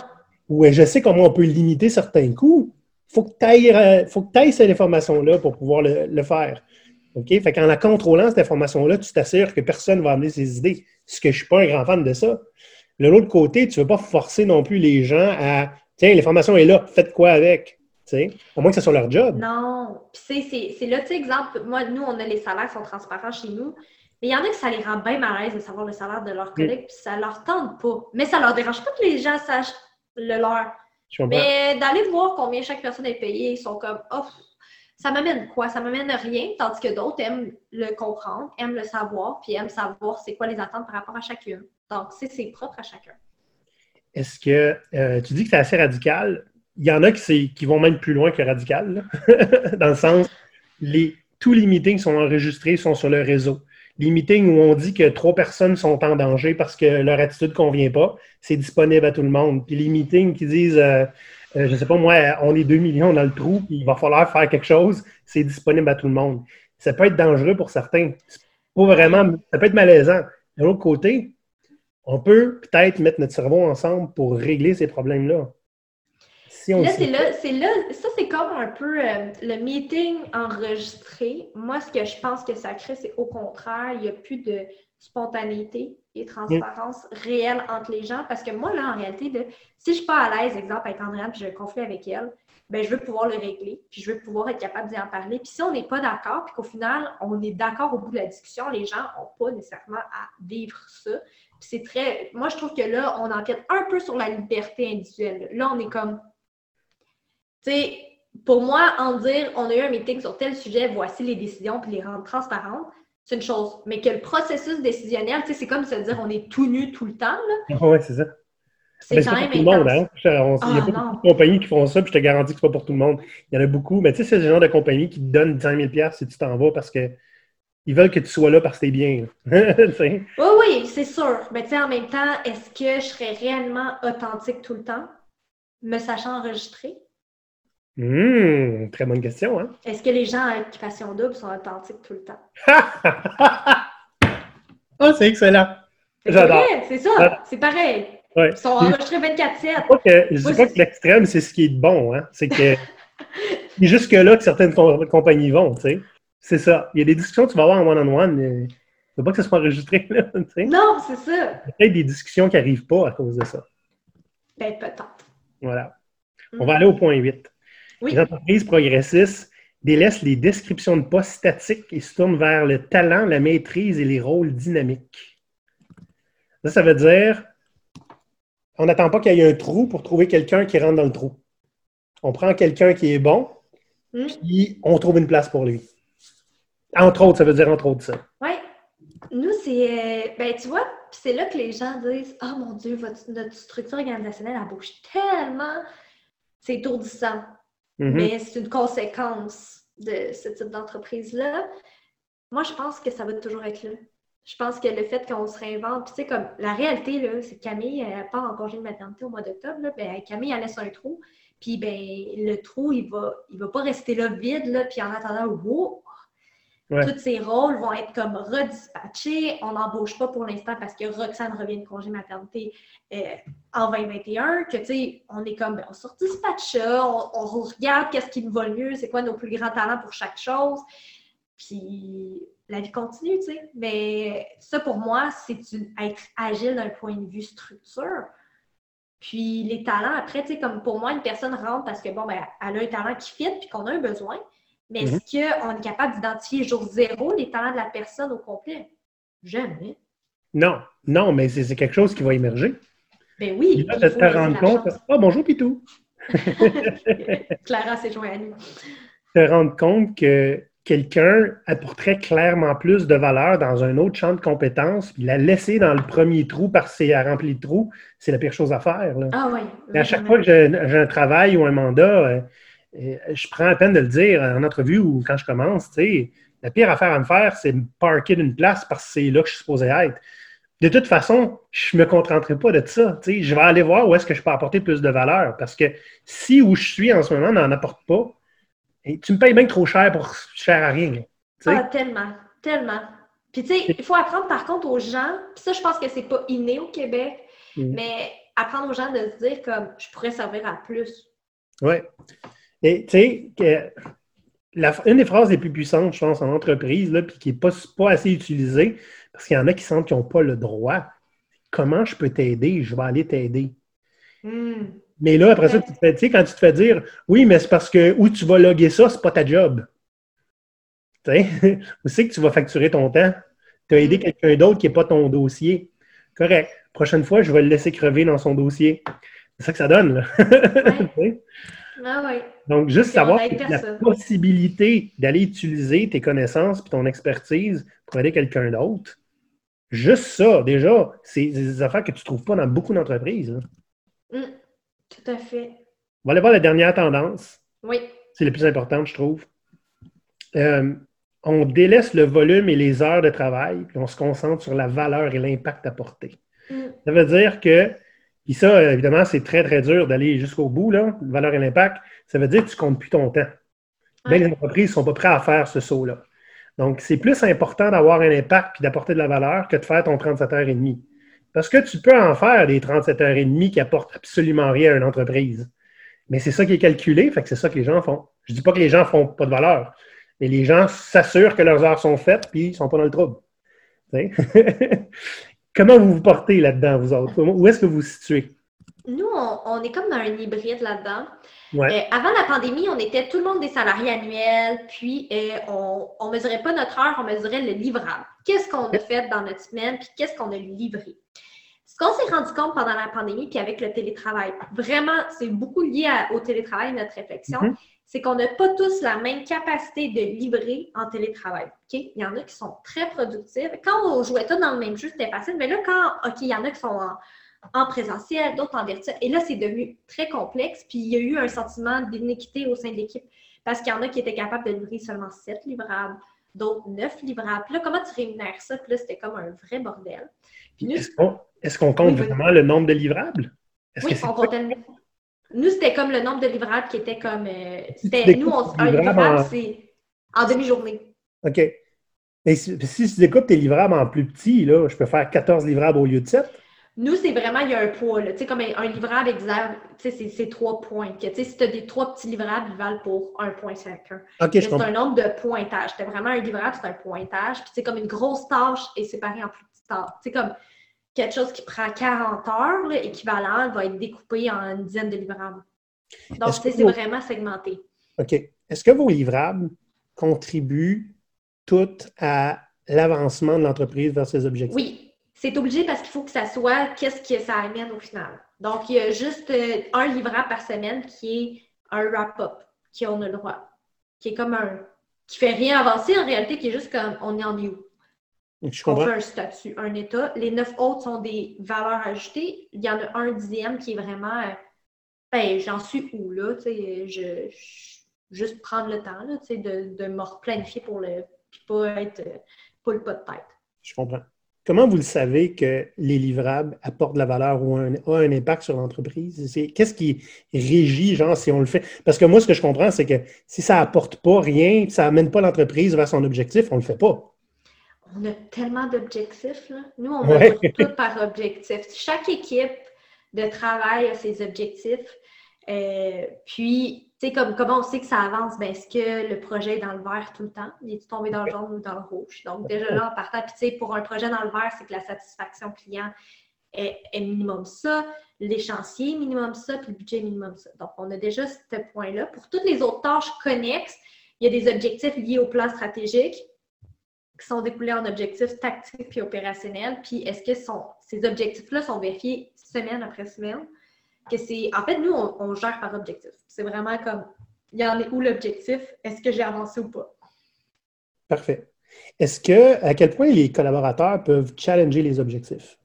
Ou je sais comment on peut limiter certains coûts. Il faut que tu ailles, euh, cette information-là pour pouvoir le, faire. OK? Fait qu'en la contrôlant, cette information-là, tu t'assures que personne ne va amener ses idées. Ce que je ne suis pas un grand fan de ça. De l'autre côté, tu ne veux pas forcer non plus les gens à Tiens, l'information est là, faites quoi avec? sais, au moins que ce soit leur job. Non. Puis c'est là, tu sais, exemple, moi, nous, on a les salaires qui sont transparents chez nous. Mais il y en a que ça les rend bien mal à l'aise de savoir le salaire de leurs collègues, puis ça leur tente pas. Mais ça leur dérange pas que les gens sachent le leur. Mais d'aller voir combien chaque personne est payée, ils sont comme, oh, ça m'amène quoi? Ça m'amène rien, tandis que d'autres aiment le comprendre, aiment le savoir, puis aiment savoir c'est quoi les attentes par rapport à chacune. Donc, c'est propre à chacun. Est-ce que euh, tu dis que c'est assez radical? Il y en a qui, vont même plus loin que radical, dans le sens, les, tous les meetings sont enregistrés, sont sur le réseau. Les meetings où on dit que trois personnes sont en danger parce que leur attitude ne convient pas, c'est disponible à tout le monde. Puis les meetings qui disent, euh, euh, je ne sais pas moi, on est deux millions dans le trou, puis il va falloir faire quelque chose, c'est disponible à tout le monde. Ça peut être dangereux pour certains. Pas vraiment, ça peut être malaisant. De l'autre côté, on peut peut-être mettre notre cerveau ensemble pour régler ces problèmes-là. là, c'est là, c'est là, ça c'est comme un peu euh, le meeting enregistré. Moi, ce que je pense que ça crée, c'est au contraire, il n'y a plus de spontanéité et transparence réelle entre les gens. Parce que moi, là, en réalité, si je ne suis pas à l'aise, exemple, avec Andréane, puis j'ai un conflit avec elle, ben, je veux pouvoir le régler, puis je veux pouvoir être capable d'y en parler. Puis si on n'est pas d'accord, puis qu'au final, on est d'accord au bout de la discussion, les gens n'ont pas nécessairement à vivre ça c'est très. Moi, je trouve que là, on enquête un peu sur la liberté individuelle. Là, on est comme. Tu sais, pour moi, en dire on a eu un meeting sur tel sujet, voici les décisions, puis les rendre transparentes, c'est une chose. Mais que le processus décisionnel, tu sais, c'est comme se dire on est tout nu tout le temps. Là. Oui, c'est ça. C'est quand même tout le monde, hein? Il y a ah, beaucoup de compagnies qui font ça, puis je te garantis que ce n'est pas pour tout le monde. Il y en a beaucoup, mais tu sais, c'est ce genre de compagnie qui te donne 10 000 si tu t'en vas parce que ils veulent que tu sois là parce que t'es bien. oui, oui, c'est sûr. Mais tu sais, en même temps, est-ce que je serais réellement authentique tout le temps, me sachant enregistrer? Hum, très bonne question, hein? Est-ce que les gens à occupation double sont authentiques tout le temps? oh, c'est excellent. J'adore. C'est ça, c'est pareil. Ils sont enregistrés 24-7. Je ne dis pas que l'extrême, c'est ce qui est bon, hein? C'est que c'est jusque-là que certaines compagnies vont, tu sais. C'est ça. Il y a des discussions que tu vas avoir en one-on-one, mais il ne faut pas que ça soit enregistré. Là, non, c'est ça. Il y a des discussions qui n'arrivent pas à cause de ça. Ben, peut-être. Voilà. On va aller au point 8. Les entreprises progressistes délaissent les descriptions de postes statiques et se tournent vers le talent, la maîtrise et les rôles dynamiques. Ça, ça veut dire on n'attend pas qu'il y ait un trou pour trouver quelqu'un qui rentre dans le trou. On prend quelqu'un qui est bon, hmm. puis on trouve une place pour lui. Entre autres, ça veut dire entre autres ça. Oui. Nous, c'est. Euh, ben, tu vois, c'est là que les gens disent oh, mon Dieu, notre structure organisationnelle, elle bouge tellement. C'est étourdissant. Mm-hmm. Mais c'est une conséquence de ce type d'entreprise-là. Moi, je pense que ça va toujours être là. Je pense que le fait qu'on se réinvente, tu sais, comme la réalité, là, c'est Camille, elle part en congé de maternité au mois d'octobre, ben, Camille, elle laisse un trou, puis ben, le trou, il va, il va pas rester là vide, là, puis en attendant, wow, tous ces rôles vont être comme redispatchés. On n'embauche pas pour l'instant parce que Roxane revient de congé maternité euh, en 2021. Que tu sais, on est comme, ben, on sort dispatch ça, on, regarde qu'est-ce qui nous va le mieux, c'est quoi nos plus grands talents pour chaque chose. Puis la vie continue, tu sais. Mais ça, pour moi, c'est être agile d'un point de vue structure. Puis les talents, après, tu sais, comme pour moi, une personne rentre parce que, bon, ben, elle a un talent qui fit puis qu'on a un besoin. Mais est-ce mhm. qu'on est capable d'identifier jour zéro les talents de la personne au complet? Jamais. Non, non, mais c'est quelque chose qui va émerger. Ben oui. Là, de te rendre compte. oh, bonjour, Pitou. Clara s'est jointe à nous. Te rendre compte que quelqu'un apporterait clairement plus de valeur dans un autre champ de compétences, puis la laisser dans le premier trou parce qu'elle a rempli le trou, c'est la pire chose à faire. Ah oui. à chaque fois que j'ai un travail ou un mandat, euh, je prends la peine de le dire en entrevue ou quand je commence, tu sais, la pire affaire à me faire, c'est me parker d'une place parce que c'est là que je suis supposé être. De toute façon, je ne me contenterai pas de ça. Je vais aller voir où est-ce que je peux apporter plus de valeur. Parce que si où je suis en ce moment n'en apporte pas, et tu me payes bien trop cher pour cher à rien. Ah, tellement, tellement. Puis tu sais, il faut apprendre par contre aux gens, puis ça, je pense que c'est pas inné au Québec, mm. mais apprendre aux gens de se dire comme je pourrais servir à plus. Oui. Tu sais, une des phrases les plus puissantes, je pense, en entreprise, là, puis qui n'est pas, pas assez utilisée, parce qu'il y en a qui sentent qu'ils n'ont pas le droit. Comment je peux t'aider? Je vais aller t'aider. Mm. Mais là, après ça, tu, te fais, tu sais, quand tu te fais dire oui, mais c'est parce que où tu vas loguer ça, c'est pas ta job. Tu sais, où c'est que tu vas facturer ton temps? Tu as aidé mm. quelqu'un d'autre qui n'est pas ton dossier. Correct. Prochaine fois, je vais le laisser crever dans son dossier. C'est ça que ça donne, là. ah, Donc, juste savoir la possibilité d'aller utiliser tes connaissances et ton expertise pour aider quelqu'un d'autre. Juste ça, déjà, c'est des affaires que tu ne trouves pas dans beaucoup d'entreprises. Mm. Tout à fait. On va aller voir la dernière tendance. Oui. C'est la plus importante, je trouve. Euh, on délaisse le volume et les heures de travail, puis on se concentre sur la valeur et l'impact apporté. Mm. Ça veut dire que, puis ça, évidemment, c'est très, très dur d'aller jusqu'au bout, là, valeur et l'impact. Ça veut dire que tu ne comptes plus ton temps. les entreprises ne sont pas prêtes à faire ce saut-là. Donc, c'est plus important d'avoir un impact puis d'apporter de la valeur que de faire ton 37 heures et demie. Parce que tu peux en faire des 37 heures et demie qui apportent absolument rien à une entreprise. Mais c'est ça qui est calculé, fait que c'est ça que les gens font. Je ne dis pas que les gens ne font pas de valeur, mais les gens s'assurent que leurs heures sont faites puis ils ne sont pas dans le trouble. Comment vous vous portez là-dedans, vous autres? Où est-ce que vous vous situez? Nous, on, est comme dans un hybride là-dedans. Euh, avant la pandémie, on était tout le monde des salariés annuels, puis euh, on ne mesurait pas notre heure, on mesurait le livrable. Qu'est-ce qu'on a fait dans notre semaine, puis qu'est-ce qu'on a livré? Ce qu'on s'est rendu compte pendant la pandémie, puis avec le télétravail, vraiment, c'est beaucoup lié au télétravail, notre réflexion, mm-hmm. C'est qu'on n'a pas tous la même capacité de livrer en télétravail. Il y en a qui sont très productifs. Quand on jouait tous dans le même jeu, c'était facile, mais là, quand, OK, il y en a qui sont en, présentiel, d'autres en virtuel, et là, c'est devenu très complexe, puis il y a eu un sentiment d'inéquité au sein de l'équipe, parce qu'il y en a qui étaient capables de livrer seulement sept livrables, d'autres neuf livrables. Puis là, comment tu rémunères ça? Puis là, c'était comme un vrai bordel. Est-ce qu'on compte vraiment le nombre de livrables? Oui, on comptait le... Nous, c'était comme le nombre de livrables qui était comme. Euh, c'était, nous, on, un livrable, c'est en demi-journée. OK. Mais si, si tu découpes tes livrables en plus petits, là, je peux faire 14 livrables au lieu de 7? Nous, c'est vraiment, il y a un poids. Tu sais, comme un, livrable exact, tu sais, c'est trois points. Tu sais, si tu as des trois petits livrables, ils valent pour un point chacun. c'est un nombre de pointages. C'était vraiment un livrable, c'est un pointage. Puis c'est comme une grosse tâche et séparée en plus petites tâches. Tu sais, comme quelque chose qui prend 40 heures, équivalent, va être découpé en une dizaine de livrables. Donc, c'est vraiment segmenté. OK. Est-ce que vos livrables contribuent toutes à l'avancement de l'entreprise vers ses objectifs? Oui. C'est obligé parce qu'il faut que ça soit qu'est-ce que ça amène au final. Donc, il y a juste euh, un livrable par semaine qui est un wrap-up, qui on a le droit. Qui est comme un. qui fait rien avancer en réalité, qui est juste comme on est en où on fait un statut, un état. Les neuf autres sont des valeurs ajoutées. Il y en a un dixième qui est vraiment, euh, ben, j'en suis où là, tu sais, je, juste prendre le temps, là, tu sais, de, de me replanifier pour le, puis pas être, euh, pas le pas de tête. Je comprends. Comment vous le savez que les livrables apportent de la valeur ou ont un, impact sur l'entreprise? Qu'est-ce qui régit, genre, si on le fait? Parce que moi, ce que je comprends, c'est que si ça apporte pas rien, ça amène pas l'entreprise vers son objectif, on le fait pas on a tellement d'objectifs. Nous, on va tout par objectif. Chaque équipe de travail a ses objectifs. Euh, puis, tu sais, comme, comment on sait que ça avance? Ben, est-ce que le projet est dans le vert tout le temps? Il est tombé dans le jaune ou dans le rouge? Donc, déjà là, en partant, puis tu sais, pour un projet dans le vert, c'est que la satisfaction client est, minimum ça, l'échéancier minimum ça, puis le budget minimum ça. Donc, on a déjà ce point-là. Pour toutes les autres tâches connexes, il y a des objectifs liés au plan stratégique qui sont découlés en objectifs tactiques puis opérationnels. Puis est-ce que ces objectifs-là sont vérifiés semaine après semaine? Que c'est, en fait, nous, on, gère par objectif. C'est vraiment comme, il y en est où l'objectif? Est-ce que j'ai avancé ou pas? Parfait. Est-ce que, à quel point les collaborateurs peuvent challenger les objectifs?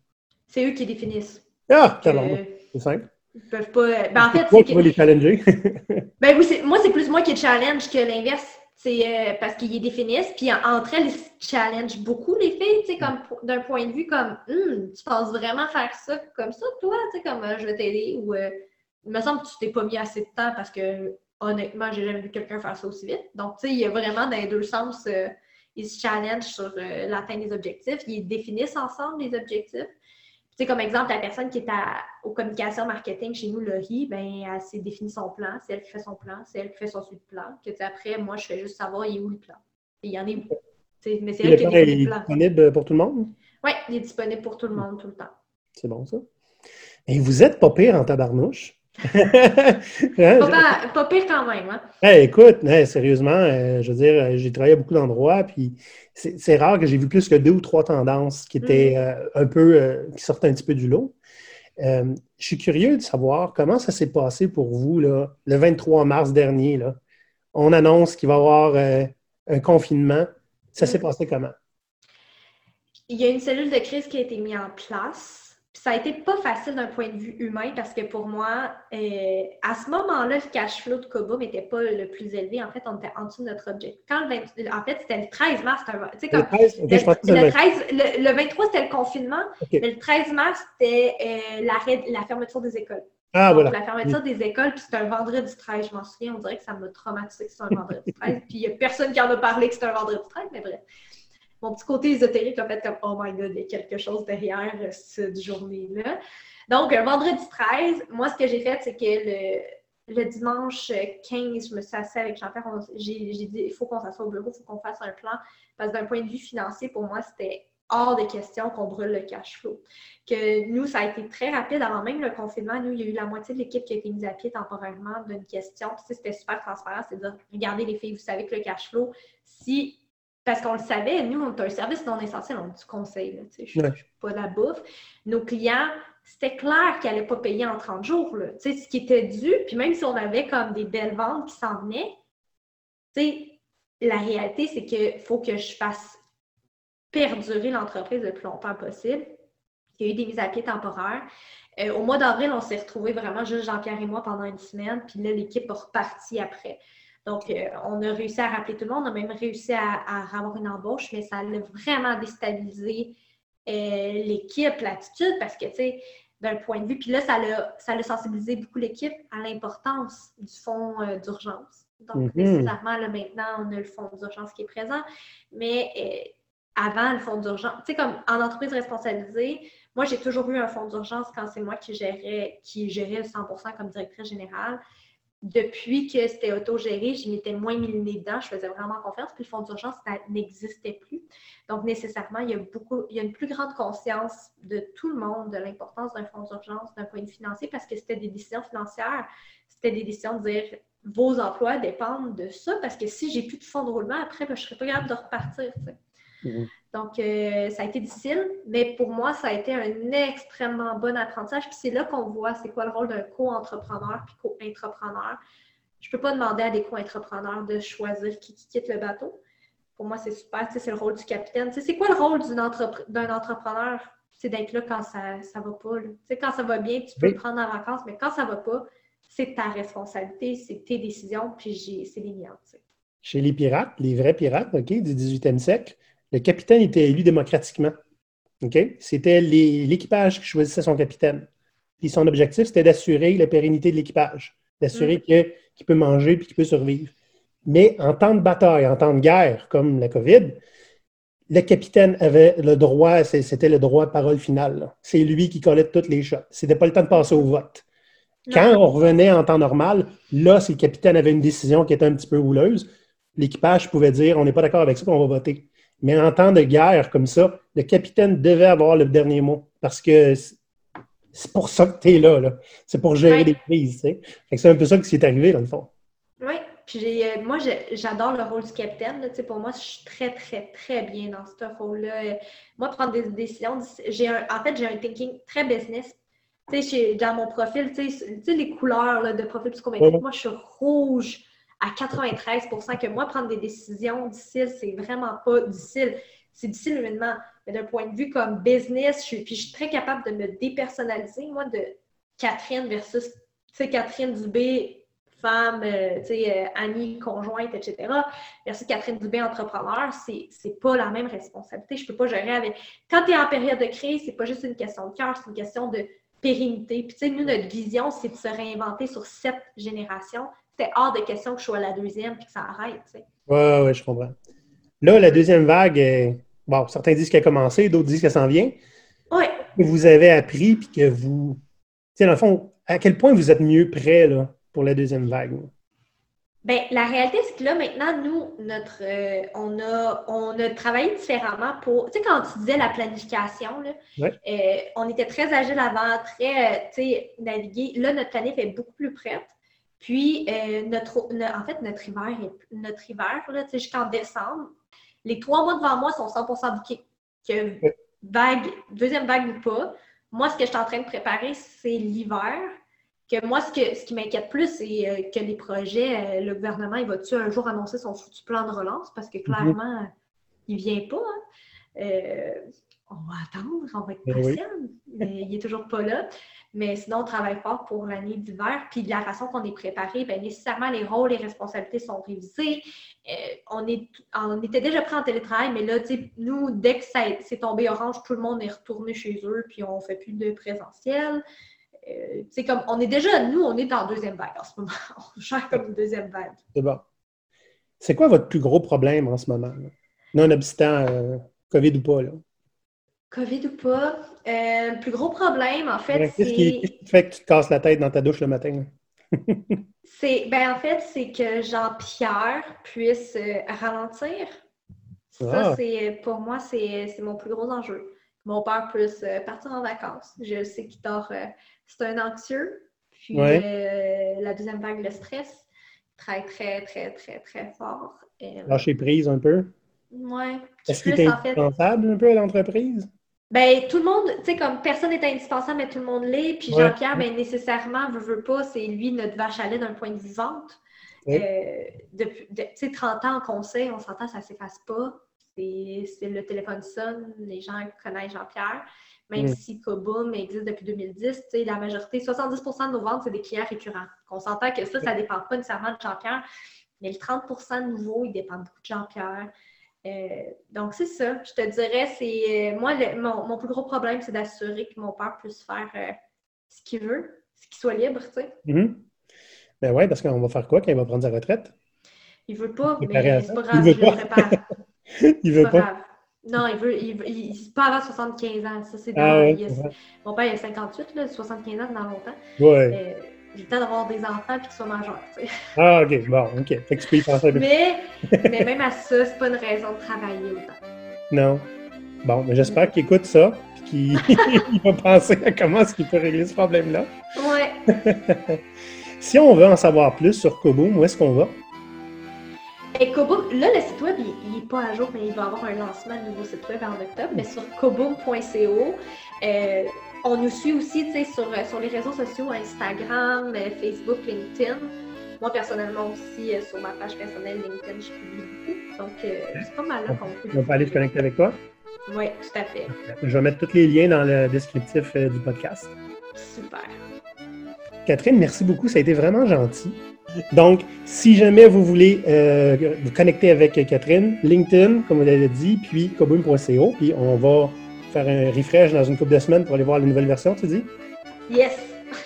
C'est eux qui définissent. Ah, c'est simple. Ils peuvent pas. Ben, en fait, c'est. Toi les challenger. ben oui, moi, c'est plus moi qui challenge que l'inverse. C'est euh, parce qu'ils définissent, puis entre elles, ils challenge beaucoup les filles, tu sais, comme d'un point de vue comme hum, tu penses vraiment faire ça comme ça, toi, tu sais, comme euh, je vais t'aider ou euh, il me semble que tu t'es pas mis assez de temps parce que honnêtement, j'ai jamais vu quelqu'un faire ça aussi vite. Donc, tu sais, il y a vraiment dans les deux sens, ils se challenge sur l'atteinte des objectifs, ils définissent ensemble les objectifs sais, comme exemple, la personne qui est à, aux communications marketing chez nous, Laurie, ben, elle s'est défini son plan, c'est elle qui fait son plan, c'est elle qui fait son suivi de plan. Que, après, moi, je fais juste savoir il est où le plan? il y en est où? Mais c'est elle qui est disponible pour tout le monde? Oui, il est disponible pour tout le monde tout le temps. C'est bon, ça. Et vous êtes pas pire en tabarnouche. Hein, pas, pire quand même. Hein? écoute, sérieusement, euh, je veux dire, euh, j'ai travaillé à beaucoup d'endroits, puis c'est rare que j'ai vu plus que deux ou trois tendances qui étaient mm. euh, un peu, qui sortaient un petit peu du lot. je suis curieux de savoir comment ça s'est passé pour vous là, le 23 mars dernier. Là. On annonce qu'il va y avoir un confinement. Ça s'est mm. passé comment? Il y a une cellule de crise qui a été mise en place ça a été pas facile d'un point de vue humain parce que pour moi, euh, à ce moment-là, le cash flow de Kobo n'était pas le plus élevé. En fait, on était en dessut de notre objectif. Quand le en fait, c'était le 13 mars. Comme, le, 13, le, 23, c'était le confinement. Mais le 13 mars, c'était euh, la fermeture des écoles. Ah, voilà. La fermeture des écoles, puis c'était un vendredi 13, je m'en souviens. On dirait que ça m'a traumatisé que c'est un vendredi 13. puis il n'y a personne qui en a parlé que c'était un vendredi 13, mais bref mon petit côté ésotérique a fait comme Oh my god, il y a quelque chose derrière euh, cette journée-là. Donc, vendredi 13, moi, ce que j'ai fait, c'est que le, dimanche 15, je me suis assise avec Jean-Pierre. J'ai dit il faut qu'on s'assoie au bureau, il faut qu'on fasse un plan. Parce que d'un point de vue financier, pour moi, c'était hors de question qu'on brûle le cash flow. Que nous, ça a été très rapide avant même le confinement. Nous, il y a eu la moitié de l'équipe qui a été mise à pied temporairement d'une question. Puis, c'était super transparent. C'est de dire regardez les filles, vous savez que le cash flow, si parce qu'on le savait, nous, on est un service non essentiel, on a du conseil. je ne suis pas de la bouffe. Nos clients, c'était clair qu'ils n'allaient pas payer en 30 jours. Là, ce qui était dû, puis même si on avait comme des belles ventes qui s'en venaient, la réalité, c'est qu'il faut que je fasse perdurer l'entreprise le plus longtemps possible. Il y a eu des mises à pied temporaires. Euh, au mois d'avril, on s'est retrouvés vraiment juste Jean-Pierre et moi pendant une semaine, puis là, l'équipe a reparti après. Donc, euh, on a réussi à rappeler tout le monde, on a même réussi à, avoir une embauche, mais ça a vraiment déstabilisé euh, l'équipe, l'attitude, parce que, tu sais, d'un point de vue, puis là, ça a, ça sensibilisé beaucoup l'équipe à l'importance du fonds euh, d'urgence. Donc, mhm. nécessairement, là, maintenant, on a le fonds d'urgence qui est présent, mais avant, le fonds d'urgence, tu sais, comme en entreprise responsabilisée, moi, j'ai toujours eu un fonds d'urgence quand c'est moi qui gérais, qui gérais 100% comme directrice générale depuis que c'était autogéré, je m'étais moins mis dedans, je faisais vraiment confiance, puis le fonds d'urgence, n'existait plus. Donc, nécessairement, il y a beaucoup, il y a une plus grande conscience de tout le monde de l'importance d'un fonds d'urgence d'un point de vue financier parce que c'était des décisions financières, c'était des décisions de dire vos emplois dépendent de ça parce que si j'ai plus de fonds de roulement, après, ben, je ne serais pas capable de repartir. Mhm. Donc, euh, ça a été difficile, mais pour moi, ça a été un extrêmement bon apprentissage. Puis c'est là qu'on voit c'est quoi le rôle d'un co-entrepreneur puis co-entrepreneur. Je ne peux pas demander à des co-entrepreneurs de choisir qui, quitte le bateau. Pour moi, c'est super. c'est le rôle du capitaine. c'est quoi le rôle d'un entrepreneur? C'est d'être là quand ça ne va pas. Quand ça va bien, tu peux le prendre en vacances, mais quand ça ne va pas, c'est ta responsabilité, c'est tes décisions, puis c'est les miennes. Chez les pirates, les vrais pirates ok, du 18e siècle, le capitaine était élu démocratiquement. C'était l'équipage qui choisissait son capitaine. Puis son objectif, c'était d'assurer la pérennité de l'équipage, d'assurer mm. qu'il peut manger et qu'il peut survivre. Mais en temps de bataille, en temps de guerre, comme la COVID, le capitaine avait le droit, c'était le droit de parole finale. C'est lui qui collait toutes les shots. C'était pas le temps de passer au vote. Quand on revenait en temps normal, là, si le capitaine avait une décision qui était un petit peu houleuse, l'équipage pouvait dire on n'est pas d'accord avec ça, on va voter. Mais en temps de guerre comme ça, le capitaine devait avoir le dernier mot parce que c'est pour ça que tu es là. C'est pour gérer les crises. C'est un peu ça qui s'est arrivé, dans le fond. Oui. Puis euh, moi, j'adore le rôle du capitaine. Là, pour moi, je suis très, très, très bien dans ce rôle-là. Moi, prendre des décisions, j'ai en fait, j'ai un thinking très business. Dans mon profil, tu sais, les couleurs de profil psychométrique, moi, je suis rouge à 93% que moi, prendre des décisions difficiles, c'est vraiment pas difficile. C'est difficile humainement. Mais d'un point de vue comme business, je suis, puis je suis très capable de me dépersonnaliser, moi, de Catherine versus, tu sais, Catherine Dubé, femme, euh, tu sais, euh, amie, conjointe, etc. Versus Catherine Dubé, entrepreneur, c'est pas la même responsabilité. Je peux pas gérer avec. Quand tu es en période de crise, c'est pas juste une question de cœur, c'est une question de pérennité. Puis, tu sais, nous, notre vision, c'est de se réinventer sur sept générations. C'est hors de question que je sois la deuxième et que ça arrête. Oui, oui, je comprends. Là, la deuxième vague, bon, certains disent qu'elle a commencé, d'autres disent qu'elle s'en vient. Oui. Vous avez appris, puis que vous. Tu sais, dans le fond, à quel point vous êtes mieux prêt là, pour la deuxième vague? Bien, la réalité, c'est que là, maintenant, nous, notre, euh, on, a, on a travaillé différemment pour. Tu sais, quand tu disais la planification, là, euh, on était très agile avant, très, euh, tu sais, naviguer. Là, notre planif est beaucoup plus prête. Puis, notre, en fait, notre hiver, notre hiver là, jusqu'en décembre, les trois mois devant moi sont 100 bouqués. Que vague, deuxième vague ou pas. Moi, ce que je suis en train de préparer, c'est l'hiver. Que moi, ce, que, ce qui m'inquiète plus, c'est euh, que les projets, euh, le gouvernement, il va-tu un jour annoncer son foutu plan de relance? Parce que mhm. clairement, il ne vient pas. Hein. Euh, on va attendre, on va être ben patient, mais il n'est toujours pas là. Mais sinon, on travaille fort pour l'année d'hiver. Puis de la façon qu'on est préparé, bien, nécessairement, les rôles, les responsabilités sont révisés. Euh, on, est, on était déjà prêt en télétravail, mais là, nous, dès que c'est tombé orange, tout le monde est retourné chez eux, puis on ne fait plus de présentiel. Euh, comme on est déjà, nous, on est en deuxième vague en ce moment. On gère comme une deuxième vague. C'est bon. C'est quoi votre plus gros problème en ce moment? Non-obstant euh, COVID ou pas, là? COVID ou pas, euh, le plus gros problème, en fait, c'est... Qu'est-ce qui, fait que tu te casses la tête dans ta douche le matin? c'est, ben, en fait, c'est que Jean-Pierre puisse euh, ralentir. Ça, ah. c'est, pour moi, c'est, mon plus gros enjeu. Mon père puisse euh, partir en vacances. Je sais qu'il dort... c'est un anxieux. Puis la deuxième vague, le stress, très, très, très, très, très fort. Lâcher prise un peu? Oui. Est-ce qu'il est indispensable un peu à l'entreprise? Ben, tout le monde, tu sais, comme personne n'est indispensable, mais tout le monde l'est. Puis Jean-Pierre, ben, nécessairement, veut, veut pas, c'est lui notre vache à lait d'un point de vue vente. Euh, depuis, tu sais, 30 ans en conseil, on s'entend, ça ne s'efface pas. C'est le téléphone sonne, les gens connaissent Jean-Pierre. Même si Koboom existe depuis 2010, la majorité, 70% de nos ventes, c'est des clients récurrents. On s'entend que ça, ça ne dépend pas nécessairement de Jean-Pierre, mais le 30% de nouveaux, ils dépendent beaucoup de Jean-Pierre. Euh, donc, c'est ça. Je te dirais, c'est euh, moi, mon, plus gros problème, c'est d'assurer que mon père puisse faire euh, ce qu'il veut, qu'il soit libre, tu sais. Mm-hmm. Ben oui, parce qu'on va faire quoi quand il va prendre sa retraite? Il veut pas, mais c'est pas grave, il je le prépare. il veut pas. Non, il veut, il, il, pas avant 75 ans. Ça, c'est ah, Mon père, il a 58, là, 75 ans, dans longtemps. Ouais j'ai le temps d'avoir des enfants et qu'ils soient majeurs. Ah, OK. Bon, OK. Fait que tu peux y penser. Mais, mais même à ça, c'est pas une raison de travailler autant. Non. Bon, mais j'espère qu'il écoute ça et qu'il va penser à comment est-ce qu'il peut régler ce problème-là. Ouais. si on veut en savoir plus sur Koboom, où est-ce qu'on va? Et Koboom, là, le site web, il n'est pas à jour, mais il va avoir un lancement de nouveau site web en octobre. Mais sur koboom.co, euh, on nous suit aussi sur, euh, sur les réseaux sociaux, Instagram, euh, Facebook, LinkedIn. Moi, personnellement aussi, euh, sur ma page personnelle LinkedIn, je publie beaucoup. Donc, c'est pas mal là qu'on peut. On peut aller se connecter avec toi? Oui, tout à fait. Je vais mettre tous les liens dans le descriptif du podcast. Super. Catherine, merci beaucoup. Ça a été vraiment gentil. Donc, si jamais vous voulez vous connecter avec Catherine, LinkedIn, comme vous l'avez dit, puis koboom.co, puis on va faire un refresh dans une couple de semaines pour aller voir la nouvelle version, tu dis? Yes!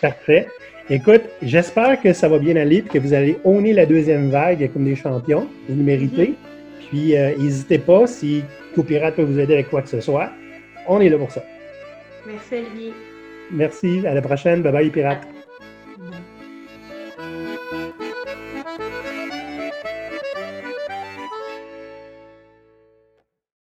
Parfait. Écoute, j'espère que ça va bien aller et que vous allez owner la deuxième vague comme des champions. Vous le méritez. Mm-hmm. Puis, euh, n'hésitez pas, si Copirate peut vous aider avec quoi que ce soit, on est là pour ça. Merci, Olivier. Merci. À la prochaine. Bye bye, Pirate.